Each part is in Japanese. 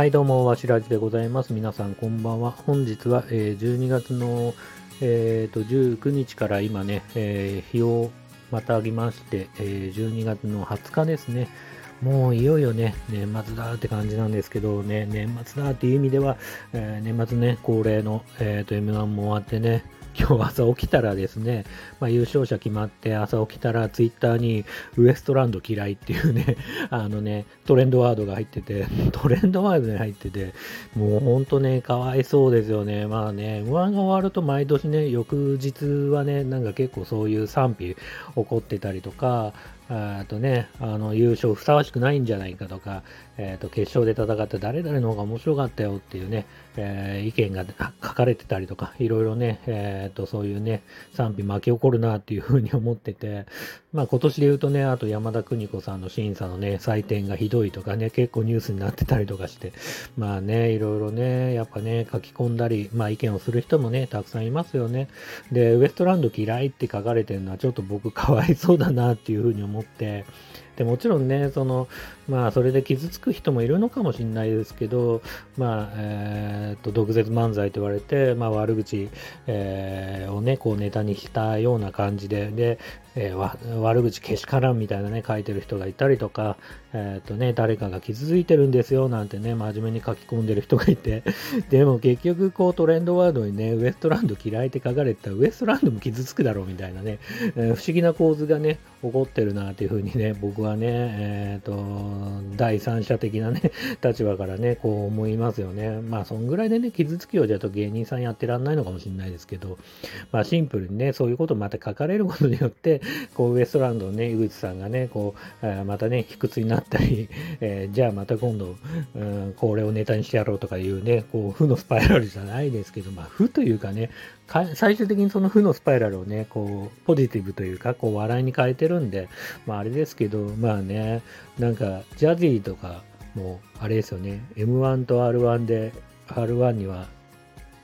はい、どうも、わしらじでございます。皆さん、こんばんは。本日は、えー12月の、えーと19日から今ね、えー日をまたぎまして、えー12月の20日ですね。もういよいよね、年末だって感じなんですけどね、年末だっていう意味では、えー年末ね、恒例の、えーと M1 も終わってね、今日朝起きたらですね、まあ、優勝者決まって朝起きたらツイッターにウエストランド嫌いっていうね、あのね、トレンドワードが入ってて、トレンドワードに入ってて、もうほんとね、かわいそうですよね。まあね、M1 が終わると毎年ね、翌日はね、なんか結構そういう賛否起こってたりとか、あとね、あの優勝ふさわしくないんじゃないかとか、えーと決勝で戦った誰々の方が面白かったよっていうね、えー意見が書かれてたりとか、いろいろね、えーとそういうね、賛否巻き起こるなっていうふうに思ってて、まあ今年で言うとね、あと山田邦子さんの審査のね、採点がひどいとかね、結構ニュースになってたりとかして、まあね、いろいろね、やっぱね、書き込んだり、まあ意見をする人もね、たくさんいますよね。で、ウエストランド嫌いって書かれてるのはちょっと僕かわいそうだなっていうふうに思思って、でもちろんね、その、まあ、それで傷つく人もいるのかもしれないですけど、まあ、えーっと、毒舌漫才と言われて、まあ、悪口、えーをね、こうネタにしたような感じで、で、えー悪口けしからんみたいなね、書いてる人がいたりとか、えーっとね、誰かが傷ついてるんですよ、なんてね、真面目に書き込んでる人がいて、でも結局、こうトレンドワードにね、ウエストランド嫌いって書かれてたら、ウエストランドも傷つくだろうみたいなね、えー不思議な構図がね、起こってるなっていうふうにね、僕はね、えっ、と、第三者的なね、立場からね、こう思いますよね。まあ、そんぐらいでね、傷つきをじゃと芸人さんやってらんないのかもしれないですけど、まあ、シンプルにね、そういうことまた書かれることによって、こう、ウエストランドのね、井口さんがね、こう、えまたね、卑屈になったり、えーじゃあまた今度、うん、これをネタにしてやろうとかいうね、こう、負のスパイラルじゃないですけど、まあ、負というかね、か最終的にその負のスパイラルをね、こう、ポジティブというか、こう、笑いに変えてるんで、まあ、あれですけど、まあね、なんか、ジャディーとかも、あれですよね、M1 と R1 で、R1 には、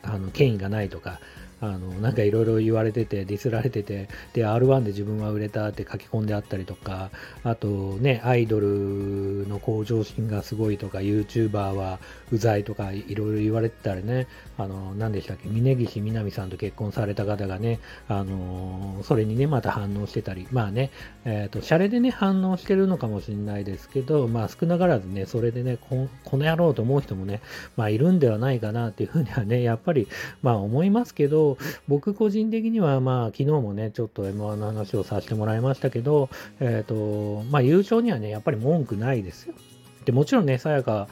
あの、権威がないとか、あの、なんかいろいろ言われてて、ディスられてて、で、R1 で自分は売れたって書き込んであったりとか、あとね、アイドルの向上心がすごいとか、YouTuber はうざいとか、いろいろ言われてたらね、あの、何でしたっけ、峯岸みなみさんと結婚された方がね、あの、それにね、また反応してたり、まあね、えっ、と、シャレでね、反応してるのかもしれないですけど、まあ少なからずね、それでね、ここの野郎と思う人もね、まあいるんではないかなっていうふうにはね、やっぱり、まあ思いますけど、僕個人的にはまあ昨日もね、ちょっと M1 の話をさせてもらいましたけど、えっ、と、まあ優勝にはね、やっぱり文句ないですよ。で、もちろんね、さやか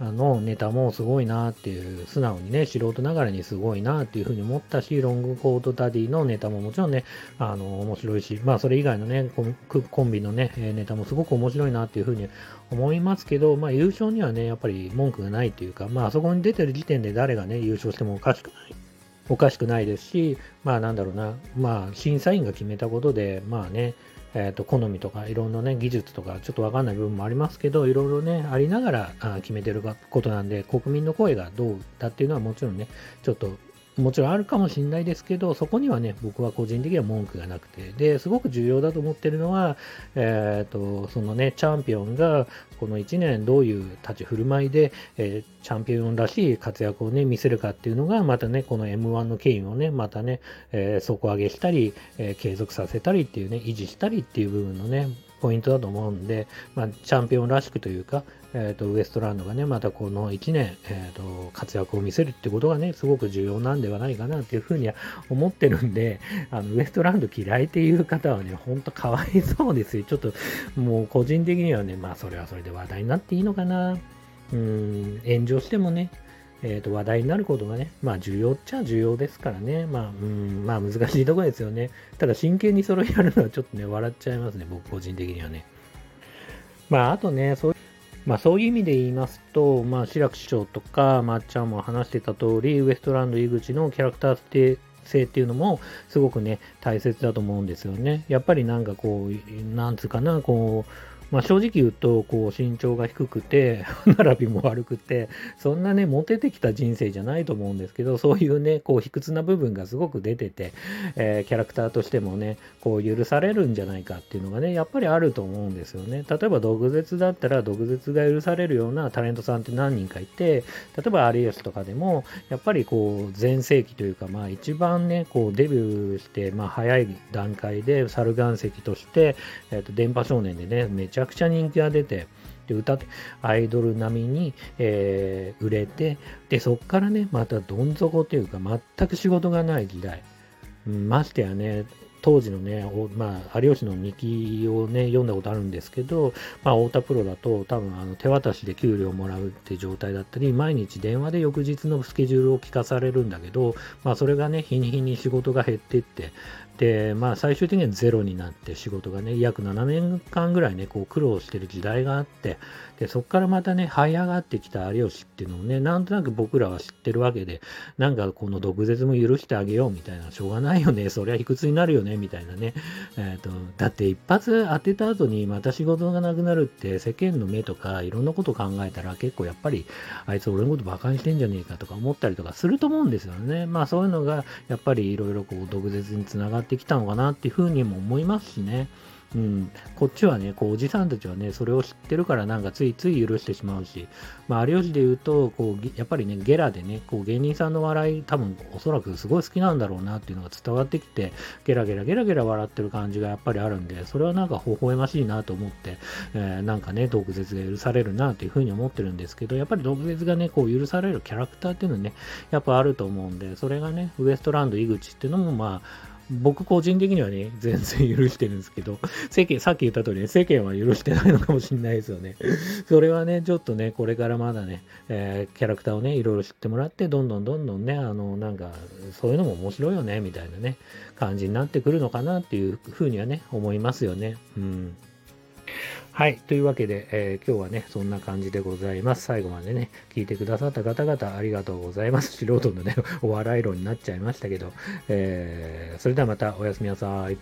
のネタもすごいなっていう、素直にね、素人ながらにすごいなっていうふうに思ったし、ロングコートダディのネタももちろんね、あの、面白いし、まあそれ以外のね、コンコンビのね、えネタもすごく面白いなっていうふうに思いますけど、まあ優勝にはね、やっぱり文句がないっていうか、まああそこに出てる時点で誰がね、優勝してもおかしくない。おかしくないですし、まあなんだろうな、まあ審査員が決めたことで、まあね、えー、と好みとかいろんなね技術とかちょっとわかんない部分もありますけどいろいろねありながらあ決めてることなんで国民の声がどうだっていうのはもちろんねちょっともちろんあるかもしれないですけど、そこにはね、僕は個人的には文句がなくて、で、すごく重要だと思ってるのは、えっ、と、そのね、チャンピオンが、この1年どういう立ち振る舞いで、えーチャンピオンらしい活躍をね、見せるかっていうのが、またね、この M1 の権威をね、またね、えー底上げしたり、え継続させたりっていうね、維持したりっていう部分のね、ポイントだと思うんで、まあ、チャンピオンらしくというか、えー、とウエストランドがね、またこの1年、えー、と活躍を見せるってことがね、すごく重要なんではないかなっていうふうには思ってるんで、あのウエストランド嫌いっていう方はね、ほんとかわいそうですよ。ちょっともう個人的にはね、まあそれはそれで話題になっていいのかな。うん、炎上してもね、えー、と話題になることがね、まあ重要っちゃ重要ですからね、まあ、うん、まあ難しいところですよね。ただ真剣にそれをやるのはちょっとね、笑っちゃいますね、僕個人的にはね。まああとね、そうまあそういう意味で言いますと、まあ志らく師匠とか、まっちゃんも話してた通り、ウエストランド井口のキャラクター性性っていうのもすごくね、大切だと思うんですよね。やっぱりなんかこう、なんつうかな、こう、まあ、正直言うと、こう、身長が低くて歯、並びも悪くて、そんなね、モテてきた人生じゃないと思うんですけど、そういうね、こう、卑屈な部分がすごく出てて、えー、キャラクターとしてもね、こう、許されるんじゃないかっていうのがね、やっぱりあると思うんですよね。例えば、毒舌だったら、毒舌が許されるようなタレントさんって何人かいて、例えば、有吉とかでも、やっぱりこう、全盛期というか、まあ、一番ね、こう、デビューして、まあ、早い段階で、猿岩石として、えっ、ー、と、電波少年でね、めちゃちゃくちゃ人気が出て、で歌ってアイドル並みに、えー、売れてでそっからねまたどん底というか全く仕事がない時代、うん、ましてやね当時のね、まあ、有吉の日記をね、読んだことあるんですけど、まあ、太田プロだと多分あの手渡しで給料もらうって状態だったり、毎日電話で翌日のスケジュールを聞かされるんだけど、まあ、それがね、日に日に仕事が減ってって、で、まあ、最終的にはゼロになって仕事がね、約7年間ぐらいね、こう苦労してる時代があって、で、そこからまたね、這い上がってきた有吉っていうのをね、なんとなく僕らは知ってるわけで、なんかこの毒舌も許してあげようみたいな、しょうがないよね、そりゃ卑屈になるよね、みたいなね。えっ、ー、と、だって一発当てた後にまた仕事がなくなるって世間の目とかいろんなこと考えたら結構やっぱりあいつ俺のこと馬鹿にしてんじゃねえかとか思ったりとかすると思うんですよね。まあそういうのがやっぱりいろいろこう毒舌につながってきたのかなっていうふうにも思いますしね。うん、こっちはね、こう、おじさんたちはね、それを知ってるからなんかついつい許してしまうし、まあ、有吉で言うと、こう、やっぱりね、ゲラでね、こう、芸人さんの笑い、多分、おそらくすごい好きなんだろうなっていうのが伝わってきて、ゲラゲラゲラゲラ笑ってる感じがやっぱりあるんで、それはなんか微笑ましいなと思って、えー、なんかね、毒舌が許されるなというふうに思ってるんですけど、やっぱり毒舌がね、こう、許されるキャラクターっていうのね、やっぱあると思うんで、それがね、ウエストランド井口っていうのも、まあ、僕個人的にはね、全然許してるんですけど、世間、さっき言った通りね、世間は許してないのかもしれないですよね。それはね、ちょっとね、これからまだね、えー、キャラクターをね、いろいろ知ってもらって、どんどんどんどんね、あの、なんか、そういうのも面白いよね、みたいなね、感じになってくるのかなっていうふうにはね、思いますよね。うん。はい。というわけで、えー、今日はね、そんな感じでございます。最後までね、聞いてくださった方々ありがとうございます。素人のね、お笑い論になっちゃいましたけど、えー、それではまたおやすみなさい。